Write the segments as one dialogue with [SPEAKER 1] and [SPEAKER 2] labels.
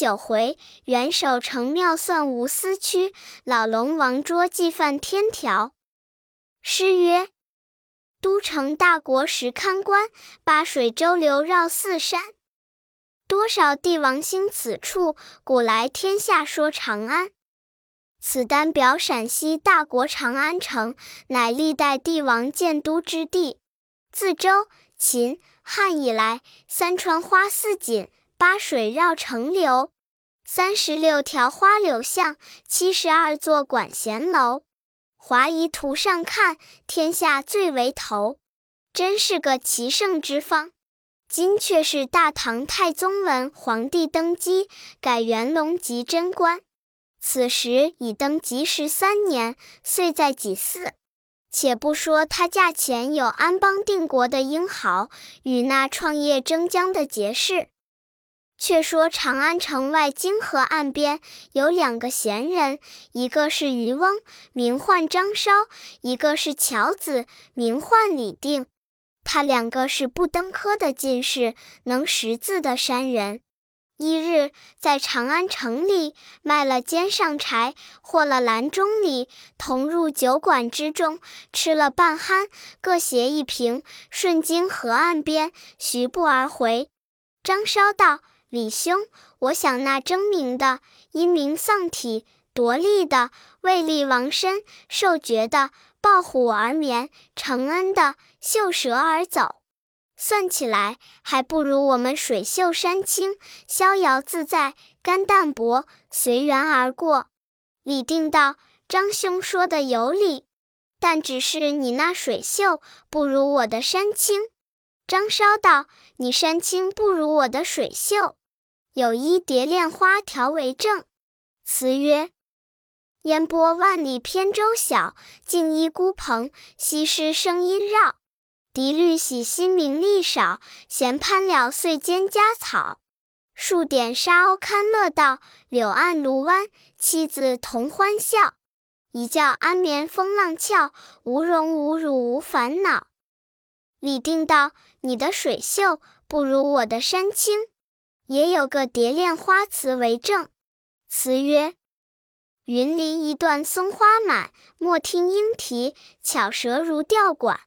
[SPEAKER 1] 九回，元首成妙算无私屈，老龙王捉计犯天条。诗曰：都城大国时堪观，八水周流绕四山。多少帝王兴此处，古来天下说长安。此丹表陕西大国长安城，乃历代帝王建都之地。自周、秦、汉以来，三川花似锦。八水绕城流，三十六条花柳巷，七十二座管弦楼。华夷图上看，天下最为头，真是个奇胜之方。今却是大唐太宗文皇帝登基，改元隆即贞观，此时已登基十三年，岁在己巳。且不说他驾前有安邦定国的英豪，与那创业争疆的杰士。却说长安城外泾河岸边有两个闲人，一个是渔翁，名唤张稍；一个是樵子，名唤李定。他两个是不登科的进士，能识字的山人。一日在长安城里卖了肩上柴，获了篮中礼，同入酒馆之中，吃了半酣，各携一瓶，顺经河岸边，徐步而回。张稍道。李兄，我想那争名的，因名丧体；夺利的，为利亡身；受爵的，抱虎而眠；承恩的，嗅蛇而走。算起来，还不如我们水秀山清，逍遥自在，肝淡薄，随缘而过。李定道：“张兄说的有理，但只是你那水秀不如我的山清。”张稍道：“你山清不如我的水秀。”有一蝶恋花条为证，词曰：烟波万里扁舟小，静依孤蓬，西施声音绕。笛律喜新名利少，闲攀了岁间佳草。数点沙鸥堪乐道，柳岸芦湾，妻子同欢笑。一觉安眠风浪俏，无荣无辱无烦恼。李定道：你的水秀不如我的山清。也有个蝶恋花词为证，词曰：云林一段松花满，莫听莺啼，巧舌如吊管。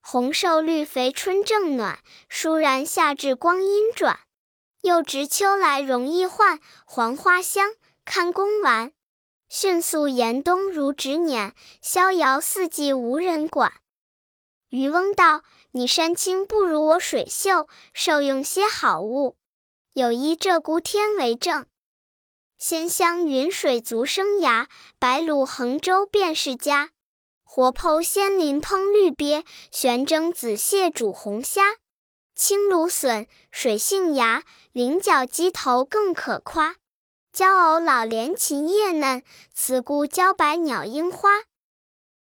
[SPEAKER 1] 红瘦绿肥春正暖，倏然夏至光阴转。又值秋来容易换，黄花香，看宫玩。迅速严冬如指捻，逍遥四季无人管。渔翁道：你山清不如我水秀，受用些好物。有一鹧鸪天为证，仙香云水足生涯，白鹭横洲便是家。活剖鲜鳞烹绿鳖，悬蒸紫蟹煮红虾。青芦笋，水杏芽，菱角鸡头更可夸。娇藕老莲琴叶嫩，雌菇茭白鸟樱花。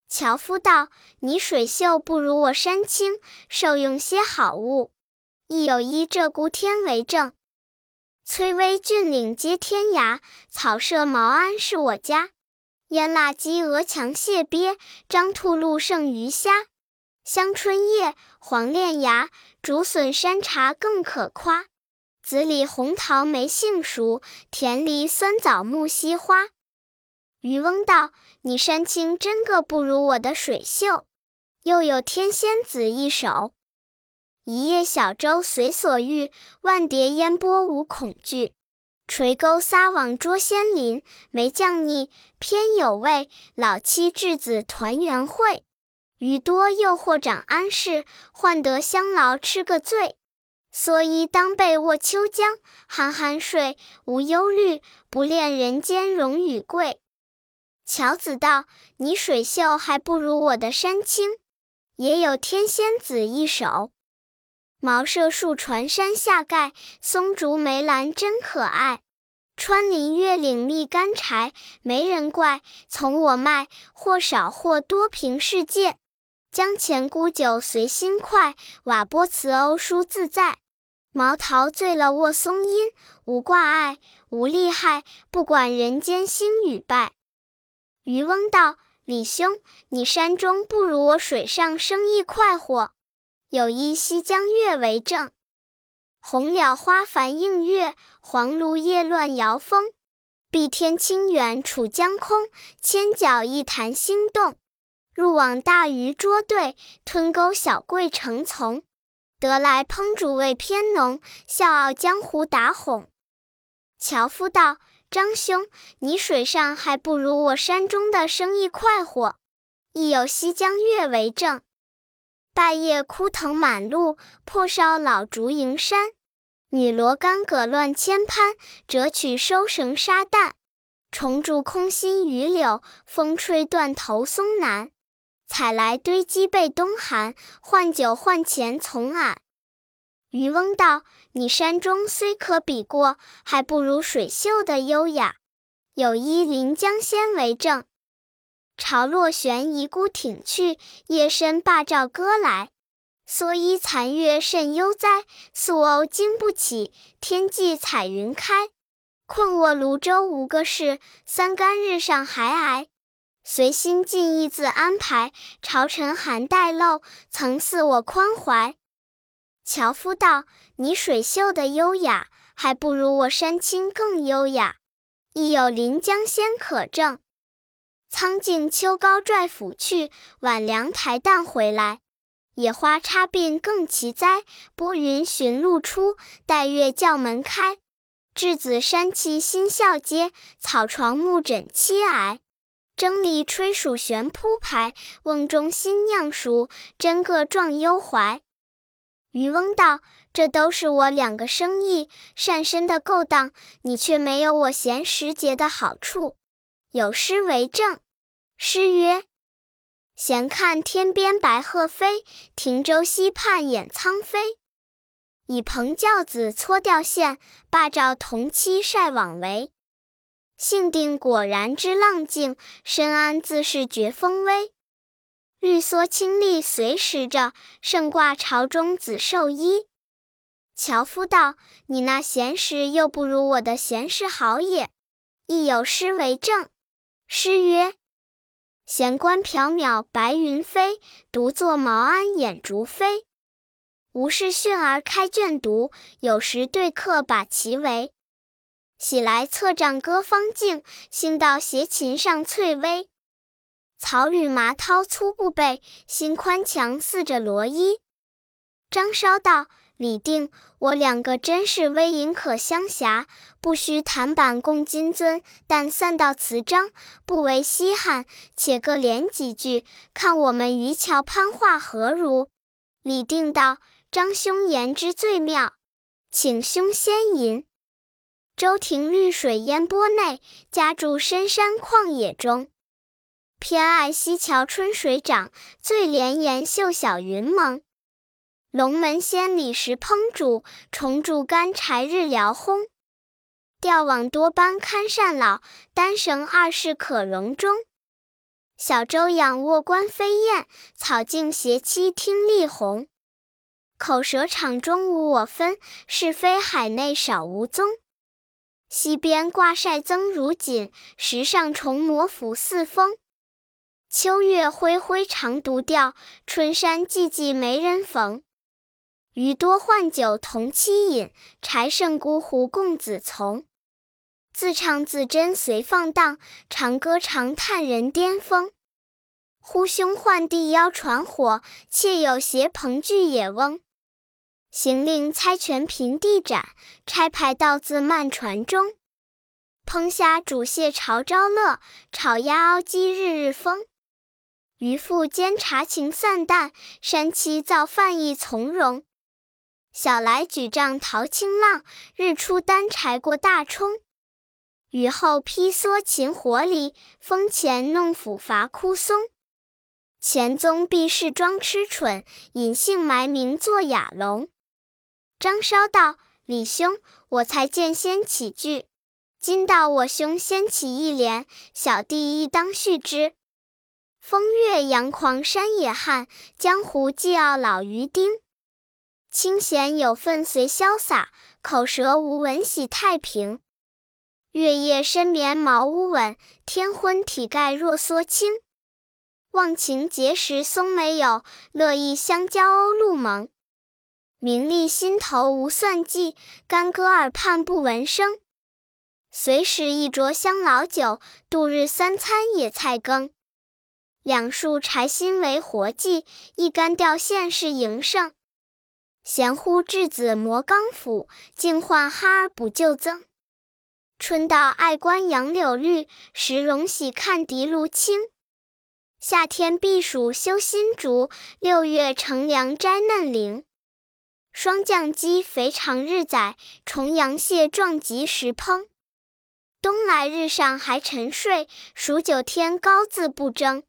[SPEAKER 1] 樵夫道：你水秀不如我山清，受用些好物。亦有一鹧鸪天为证。崔巍峻岭接天涯，草舍茅庵是我家。烟腊鸡鹅强蟹鳖，张兔鹿胜鱼虾。香椿叶，黄连芽，竹笋山茶更可夸。紫李红桃梅杏熟，甜梨酸枣木樨花。渔翁道：你山清真个不如我的水秀。又有天仙子一首。一叶小舟随所欲，万叠烟波无恐惧。垂钩撒网捉仙鳞，没酱腻偏有味。老妻稚子团圆会，鱼多又或长安市，换得香劳吃个醉。蓑衣当被卧秋江，酣酣睡，无忧虑，不恋人间荣与贵。樵子道：你水秀还不如我的山清。也有天仙子一首。茅舍数船山下盖，松竹梅兰真可爱。穿林越岭觅干柴，没人怪。从我卖，或少或多凭世界。江前沽酒随心快，瓦钵瓷瓯书自在。毛桃醉了卧松阴，无挂碍，无利害，不管人间兴与败。渔翁道：李兄，你山中不如我水上生意快活。有一西江月为证，红蓼花繁映月，黄芦叶乱摇风。碧天清远楚江空，千角一潭星动。入网大鱼捉对，吞钩小桂成丛。得来烹煮味偏浓，笑傲江湖打哄。樵夫道：“张兄，你水上还不如我山中的生意快活，亦有西江月为证。败叶枯藤满路，破烧老竹迎山。女萝干葛乱牵攀，折取收绳沙旦。虫蛀空心榆柳，风吹断头松南。”采来堆积被冬寒，换酒换钱从俺。渔翁道：“你山中虽可比过，还不如水秀的优雅。有依临江仙为证。潮落悬疑孤挺去，夜深罢照歌来。蓑衣残月甚悠哉，素鸥惊不起，天际彩云开。困卧泸州无个事，三竿日上还挨。”随心尽意自安排，朝尘寒带漏，曾似我宽怀。樵夫道：“你水秀的优雅，还不如我山青更优雅。亦有临江仙可证。苍劲秋高拽斧去，晚凉台淡回来。野花插鬓更奇哉，拨云寻路出，待月叫门开。稚子山栖新笑阶，草床木枕栖矮。”蒸梨吹蜀悬铺排，瓮中新酿熟，真个壮幽怀。渔翁道：“这都是我两个生意善身的勾当，你却没有我闲时节的好处。有诗为证：诗曰：闲看天边白鹤飞，停舟溪畔掩苍飞。以蓬教子搓钓线，罢照同妻晒网围。”性定果然知浪静，深谙自是绝风微。绿蓑青笠随时着，胜挂朝中紫绶衣。樵夫道：“你那闲时又不如我的闲时好也。”亦有诗为证：诗曰：“闲观缥缈白云飞，独坐茅庵掩竹扉。无事训儿开卷读，有时对客把棋围。”喜来策杖歌方静，兴到斜琴上翠微。草履麻绦粗布被，心宽强似着罗衣。张稍道：“李定，我两个真是微隐可相狎，不须弹板共金樽。但散到词章，不为稀罕。且各联几句，看我们渔樵攀话何如？”李定道：“张兄言之最妙，请兄先吟。”舟停绿水烟波内，家住深山旷野中。偏爱溪桥春水涨，最怜岩秀小云蒙。龙门仙里时烹煮，重铸干柴日燎烘。钓网多般堪善老，单绳二式可容中。小舟仰卧观飞燕，草径斜栖听丽红。口舌场中无我分，是非海内少无踪。溪边挂晒增如锦，石上重磨拂似风。秋月恢恢长独钓，春山寂寂没人逢。鱼多换酒同妻饮，柴剩孤壶共子从。自唱自斟随放荡，长歌长叹人巅峰。呼兄唤弟邀传火，妾有携朋聚野翁。行令猜拳平地斩，拆牌道字漫船中。烹虾煮蟹潮朝乐，炒鸭熬鸡日日丰。渔父煎茶情散淡，山妻造饭意从容。小来举杖淘清浪，日出担柴过大冲。雨后披蓑擒活狸，风前弄斧伐枯松。前宗避世装痴蠢，隐姓埋名作哑龙。张稍道：“李兄，我才见先起句，今到我兄先起一联，小弟亦当续之。风月扬狂山野汉，江湖既傲老渔丁。清闲有份随潇洒，口舌无闻喜太平。月夜深眠茅屋稳，天昏体盖若梭青。忘情结识松梅友，乐意相交鸥鹭盟。”名利心头无算计，干戈耳畔不闻声。随时一酌香老酒，度日三餐野菜羹。两束柴薪为活计，一竿钓线是营生。闲呼稚子磨钢斧，静唤哈儿补旧增。春到爱观杨柳绿，时荣喜看荻芦青。夏天避暑修新竹，六月乘凉摘嫩菱。霜降鸡肥长日宰，重阳蟹壮及时烹。冬来日上还沉睡，数九天高自不争。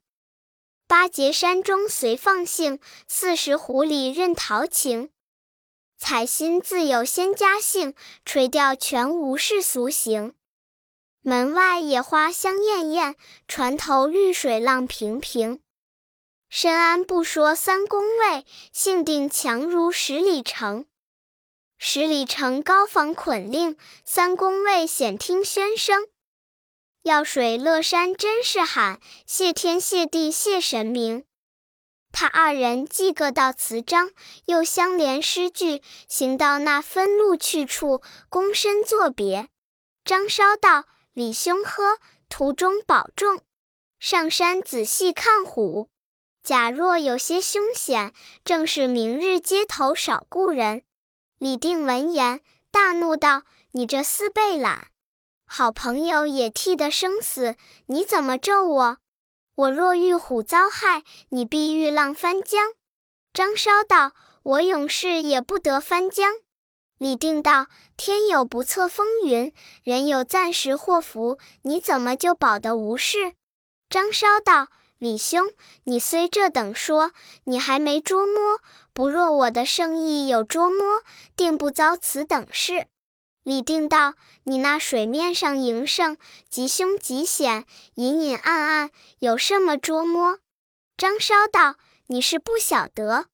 [SPEAKER 1] 八节山中随放性，四时湖里任陶情。采薪自有仙家性，垂钓全无世俗行。门外野花香艳艳，船头绿水浪平平。深谙不说三公位，性定强如十里城。十里城高房捆令，三公位显听喧声。药水乐山真是罕，谢天谢地谢神明。他二人既各道词章，又相连诗句，行到那分路去处，躬身作别。张稍道：“李兄呵，途中保重，上山仔细看虎。假若有些凶险，正是明日街头少故人。”李定闻言大怒道：“你这厮背懒，好朋友也替得生死，你怎么咒我？我若遇虎遭害，你必遇浪翻江。”张稍道：“我勇士也不得翻江。”李定道：“天有不测风云，人有暂时祸福，你怎么就保得无事？”张稍道。李兄，你虽这等说，你还没捉摸。不若我的圣意有捉摸，定不遭此等事。李定道：“你那水面上营生，极凶极险，隐隐暗暗，有什么捉摸？”张稍道：“你是不晓得，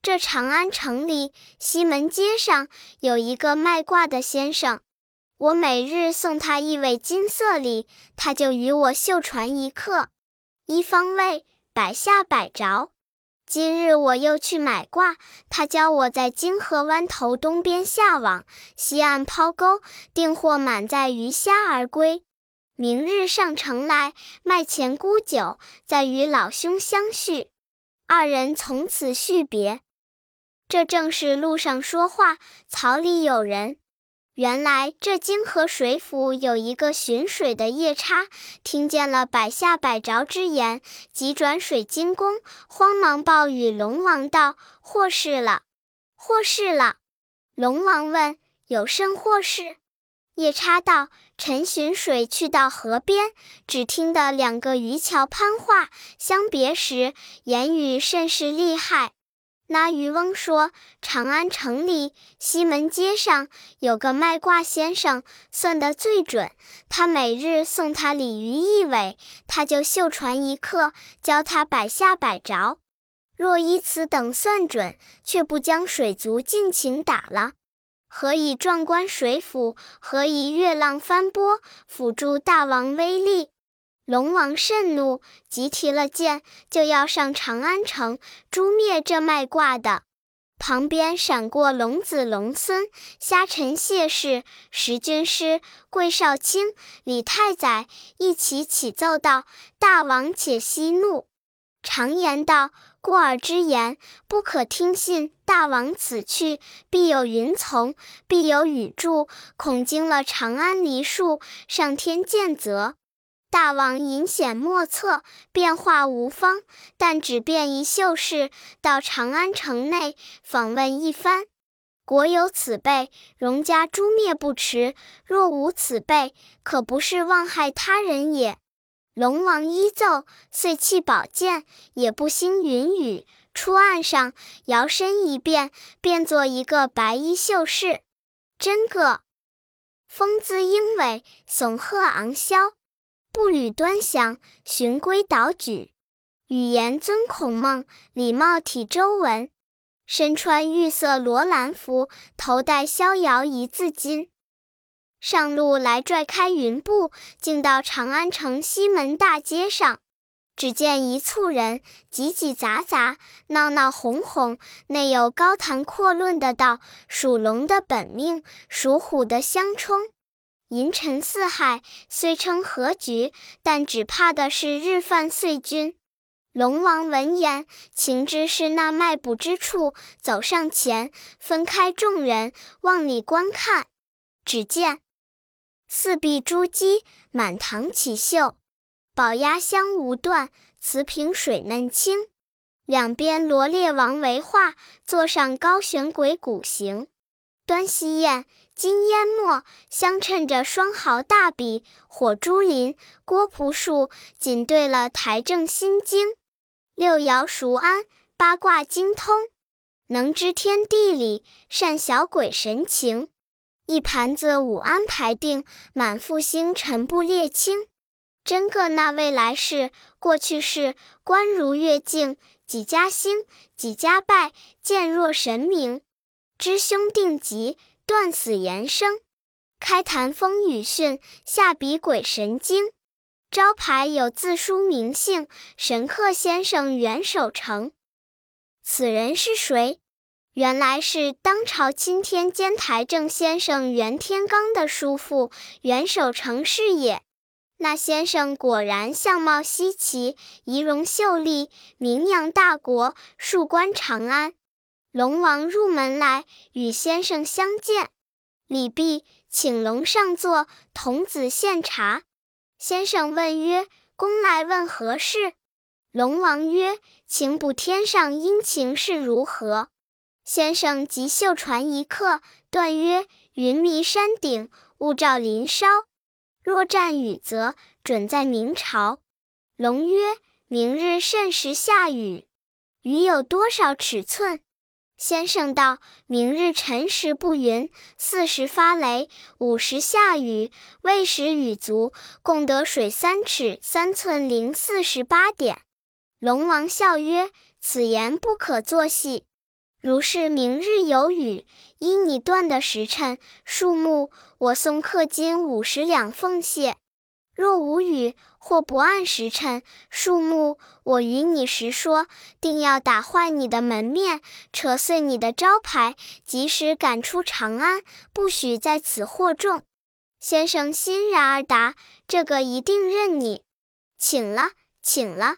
[SPEAKER 1] 这长安城里西门街上有一个卖卦的先生，我每日送他一尾金色礼，他就与我绣传一刻。”一方位，百下百着。今日我又去买卦，他教我在金河湾头东边下网，西岸抛钩，定获满载鱼虾而归。明日上城来卖钱沽酒，再与老兄相叙。二人从此续别。这正是路上说话，草里有人。原来这泾河水府有一个巡水的夜叉，听见了百下百着之言，急转水晶宫，慌忙报与龙王道：“祸事了，祸事了！”龙王问：“有甚祸事？”夜叉道：“陈巡水去到河边，只听得两个渔樵攀话，相别时言语甚是厉害。”那渔翁说：“长安城里西门街上有个卖卦先生，算得最准。他每日送他鲤鱼一尾，他就绣船一刻，教他百下百着。若依此等算准，却不将水族尽情打了，何以壮观水府？何以月浪翻波，辅助大王威力？”龙王甚怒，急提了剑，就要上长安城诛灭这卖卦的。旁边闪过龙子龙孙、虾臣谢氏、石军师、桂少卿、李太宰，一起启奏道：“大王且息怒。常言道，过耳之言不可听信。大王此去，必有云从，必有雨助，恐惊了长安梨树，上天见责。”大王隐显莫测，变化无方，但只便一秀士到长安城内访问一番。国有此辈，荣家诛灭不迟；若无此辈，可不是妄害他人也。龙王依奏，遂弃宝剑，也不兴云雨，出岸上，摇身一变，变作一个白衣秀士，真个风姿英伟，耸鹤昂霄。步履端详，循规蹈矩，语言尊孔孟，礼貌体周文。身穿玉色罗兰服，头戴逍遥一字巾。上路来拽开云步，径到长安城西门大街上。只见一簇人挤挤杂杂，闹闹哄哄，内有高谈阔论的道：“属龙的本命，属虎的相冲。银尘四海，虽称和局，但只怕的是日犯岁君。”龙王闻言，情知是那卖卜之处，走上前，分开众人，往里观看。只见四壁珠玑，满堂绮绣。宝鸭香无断，瓷瓶水嫩清。两边罗列王维画，座上高悬鬼谷形。端西砚，金烟墨，相衬着双毫大笔。火珠林，郭璞树，紧对了台正心经。六爻熟谙，八卦精通，能知天地理，善晓鬼神情。一盘子五安排定，满腹星辰不列清。真个那未来世、过去世，观如月镜，几家兴，几家败，见若神明。知凶定吉，断死延生。开坛风雨迅，下笔鬼神经。招牌有字书名姓，神客先生袁守诚。此人是谁？原来是当朝钦天监台正先生袁天罡的叔父袁守诚是也。那先生果然相貌稀奇，仪容秀丽，名扬大国，数官长安。龙王入门来，与先生相见，礼毕，请龙上座，童子献茶。先生问曰：“公来问何事？”龙王曰：“请卜天上阴晴是如何？”先生即袖传一刻，断曰：“云迷山顶，雾罩林梢。”若战雨，则准在明朝。龙曰：“明日甚时下雨？雨有多少尺寸？”先生道：“明日辰时不云，巳时发雷，午时下雨，未时雨足，共得水三尺三寸零四十八点。”龙王笑曰：“此言不可作戏。如是明日有雨，依你断的时辰数目。”我送氪金五十两奉谢。若无雨或不按时辰数目，我与你实说，定要打坏你的门面，扯碎你的招牌，及时赶出长安，不许在此惑众。先生欣然而答：“这个一定认你，请了，请了。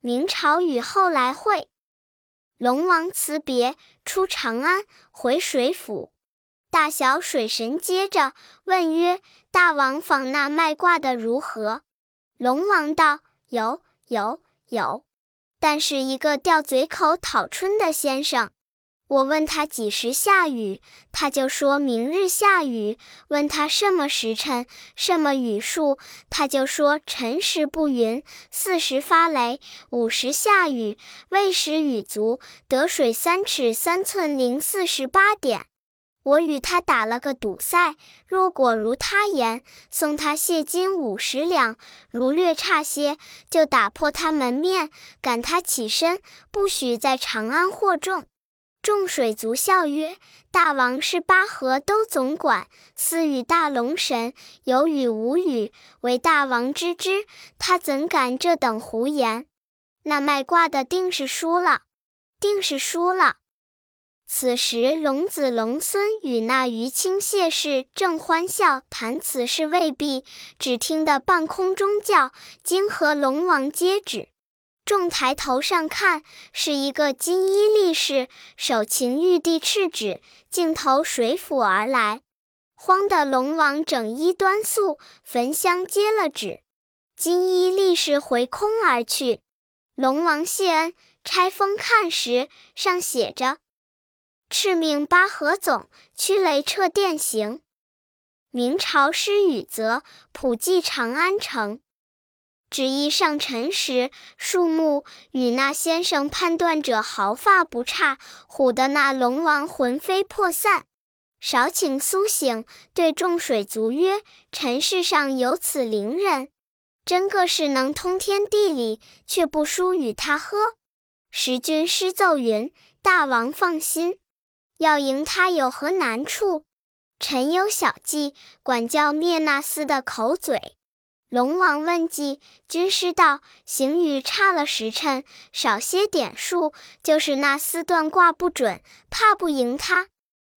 [SPEAKER 1] 明朝雨后来会。”龙王辞别，出长安，回水府。大小水神接着问曰：“大王访那卖卦的如何？”龙王道：“有有有，但是一个吊嘴口讨春的先生。我问他几时下雨，他就说明日下雨；问他什么时辰、什么雨数，他就说辰时不云，巳时发雷，午时下雨，未时雨足，得水三尺三寸零四十八点。”我与他打了个赌赛，若果如他言，送他谢金五十两；如略差些，就打破他门面，赶他起身，不许在长安惑众。众水族笑曰：“大王是八河都总管，私与大龙神有与无与，唯大王知之。他怎敢这等胡言？那卖卦的定是输了，定是输了。”此时，龙子龙孙与那于清谢氏正欢笑谈此事未毕，只听得半空中叫：“金河龙王接旨！”众抬头上看，是一个金衣力士，手擎玉帝敕旨，径投水府而来。慌得龙王整衣端肃，焚香接了旨，金衣力士回空而去。龙王谢恩，拆封看时，上写着。敕命八河总驱雷掣电行。明朝施雨泽普济长安城。旨意上陈时，树木与那先生判断者毫发不差，唬得那龙王魂飞魄散。少顷苏醒，对众水族曰：“尘世上有此灵人，真个是能通天地理，却不输与他呵。”时君师奏云：“大王放心。”要赢他有何难处？臣有小计，管教灭那厮的口嘴。龙王问计，军师道：“行雨差了时辰，少些点数，就是那丝断挂不准，怕不赢他。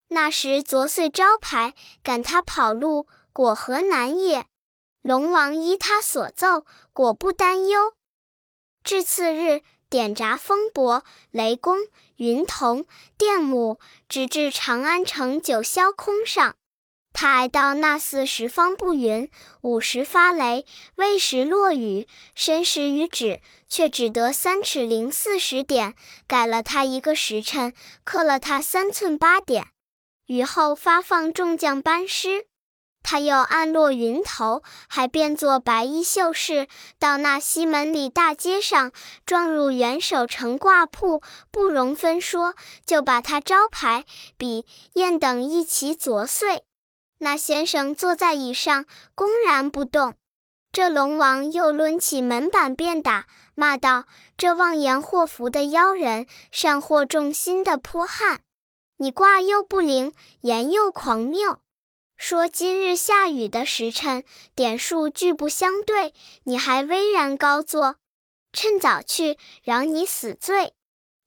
[SPEAKER 1] 那时啄碎招牌，赶他跑路，果何难也？”龙王依他所奏，果不担忧。至次日，点闸风伯、雷公、云童、电母，直至长安城九霄空上。他挨到那巳时方不云，午时发雷，未时落雨，申时雨止，却只得三尺零四十点，改了他一个时辰，刻了他三寸八点。雨后发放众将班师，他又暗落云头，还变作白衣秀士，到那西门里大街上，撞入元首城挂铺，不容分说，就把他招牌、笔、砚等一齐啄碎。那先生坐在椅上，公然不动。这龙王又抡起门板便打，骂道：“这妄言祸福的妖人，善祸众心的泼汉！你卦又不灵，言又狂谬，说今日下雨的时辰点数俱不相对，你还巍然高坐，趁早去，饶你死罪。”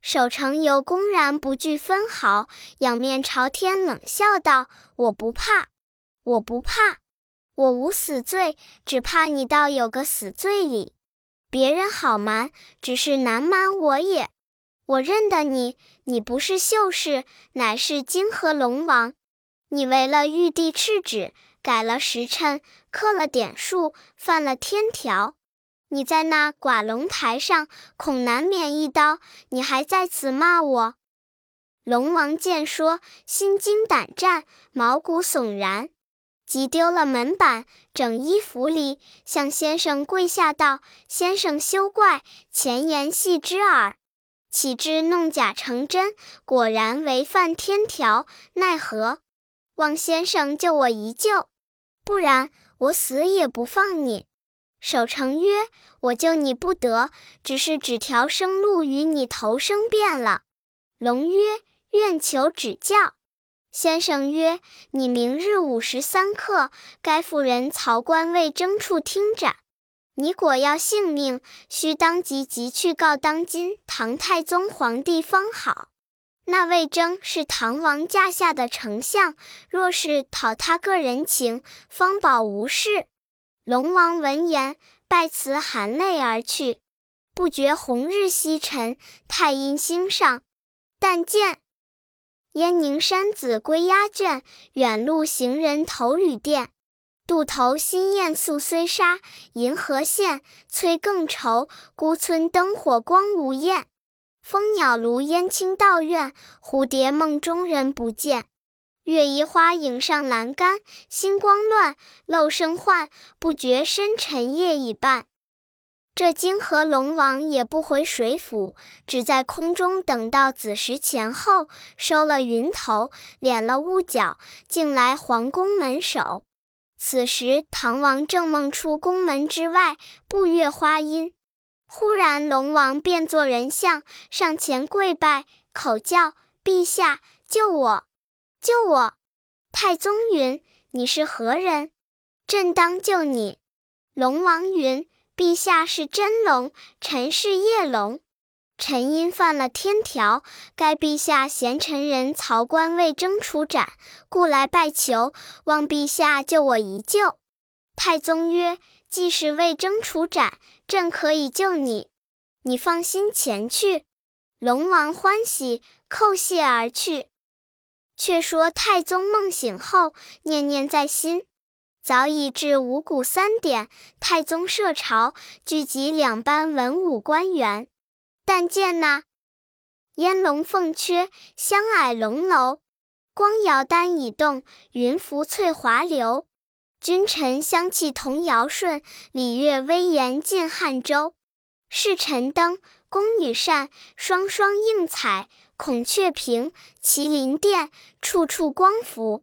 [SPEAKER 1] 守城游公然不惧分毫，仰面朝天冷笑道：“我不怕。”我不怕，我无死罪，只怕你倒有个死罪里。别人好瞒，只是难瞒我也。我认得你，你不是秀士，乃是金河龙王。你违了玉帝敕旨，改了时辰，刻了点数，犯了天条。你在那寡龙台上，恐难免一刀。你还在此骂我？龙王见说，心惊胆战，毛骨悚然。急丢了门板，整衣服里，向先生跪下道：“先生休怪，前言戏之耳。岂知弄假成真，果然违犯天条，奈何？望先生救我一救，不然我死也不放你。”守城曰：“我救你不得，只是指条生路与你投生便了。”龙曰：“愿求指教。”先生曰：“你明日午时三刻，该妇人曹官魏征处听斩。你果要性命，须当即即去告当今唐太宗皇帝方好。那魏征是唐王驾下的丞相，若是讨他个人情，方保无事。”龙王闻言，拜辞，含泪而去。不觉红日西沉，太阴星上，但见。燕宁山子归鸦倦，远路行人头旅店。渡头新雁宿虽沙，银河现，催更愁。孤村灯火光无焰，蜂鸟炉烟青道院。蝴蝶梦中人不见，月移花影上栏杆。星光乱，漏声唤，不觉深沉夜已半。这泾河龙王也不回水府，只在空中等到子时前后，收了云头，敛了雾角，竟来皇宫门首。此时唐王正梦出宫门之外，步月花阴，忽然龙王变作人相，上前跪拜，口叫：“陛下，救我，救我！”太宗云：“你是何人？朕当救你。”龙王云。陛下是真龙，臣是夜龙。臣因犯了天条，该陛下贤臣人曹官魏征处斩，故来拜求，望陛下救我一救。太宗曰：“既是魏征处斩，朕可以救你，你放心前去。”龙王欢喜，叩谢而去。却说太宗梦醒后，念念在心。早已至五谷三点，太宗设朝，聚集两班文武官员。但见那烟笼凤阙，香霭龙楼，光摇丹已动，云浮翠华流。君臣相契同尧舜，礼乐威严尽汉周。侍臣登，宫女扇，双双映彩。孔雀屏，麒麟殿，处处光伏。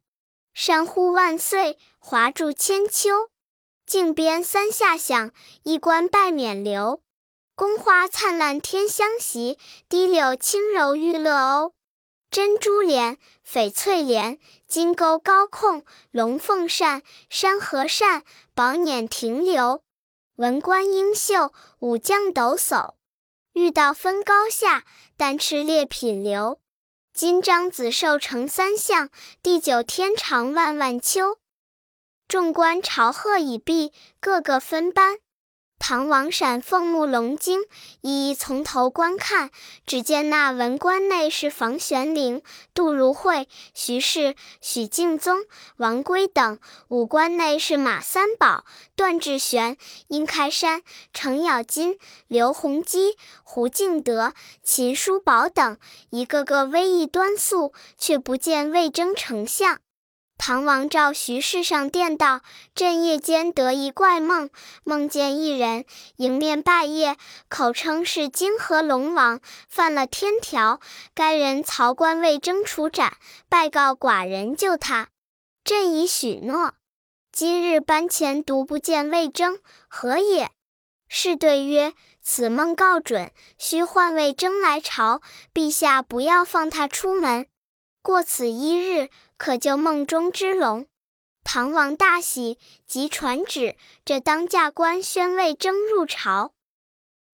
[SPEAKER 1] 山呼万岁，华柱千秋。镜边三下响，衣冠拜冕旒。宫花灿烂天香袭，滴柳轻柔玉勒欧。珍珠帘，翡翠帘，金钩高控，龙凤扇，山河扇，宝辇停留。文官英秀，武将抖擞。欲道分高下，但吃劣品流。金章子寿成三相，地久天长万万秋。众官朝贺已毕，个个分班。唐王闪凤目龙睛，一一从头观看。只见那文官内是房玄龄、杜如晦、徐氏、许敬宗、王圭等；武官内是马三宝、段志玄、殷开山、程咬金、刘弘基、胡敬德、秦叔宝等，一个个威仪端肃，却不见魏征丞相。唐王召徐氏上殿道：“朕夜间得一怪梦，梦见一人迎面拜谒，口称是泾河龙王，犯了天条。该人曹官魏征处斩，拜告寡人救他。朕已许诺。今日班前独不见魏征，何也？”士对曰：“此梦告准，须唤魏征来朝，陛下不要放他出门。过此一日。”可救梦中之龙，唐王大喜，即传旨，这当驾官宣魏征入朝。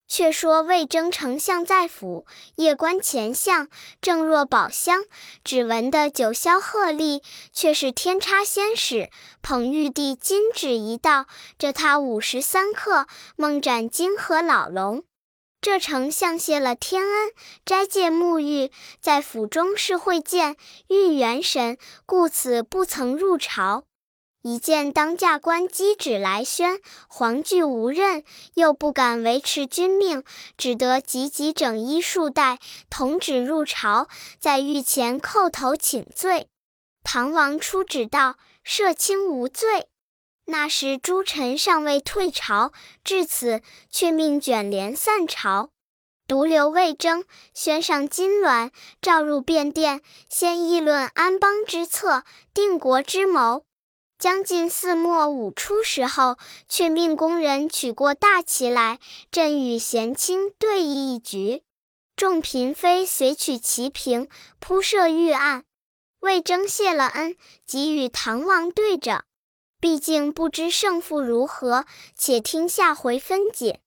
[SPEAKER 1] 却说魏征丞相在府，夜观前相，正若宝箱，只闻得九霄鹤唳，却是天差仙使捧玉帝金旨一道，这他午时三刻，梦斩金河老龙。这丞相谢了天恩，斋戒沐浴，在府中是会见御元神，故此不曾入朝。一见当驾官击旨来宣，皇惧无任，又不敢违持君命，只得急急整衣束带，同旨入朝，在御前叩头请罪。唐王出旨道：“赦卿无罪。”那时诸臣尚未退朝，至此却命卷帘散朝，独留魏征，宣上金銮，召入便殿，先议论安邦之策，定国之谋。将近四末五初时候，却命工人取过大旗来，朕与贤卿对弈一局。众嫔妃随取旗屏，铺设御案。魏征谢了恩，即与唐王对着。毕竟不知胜负如何，且听下回分解。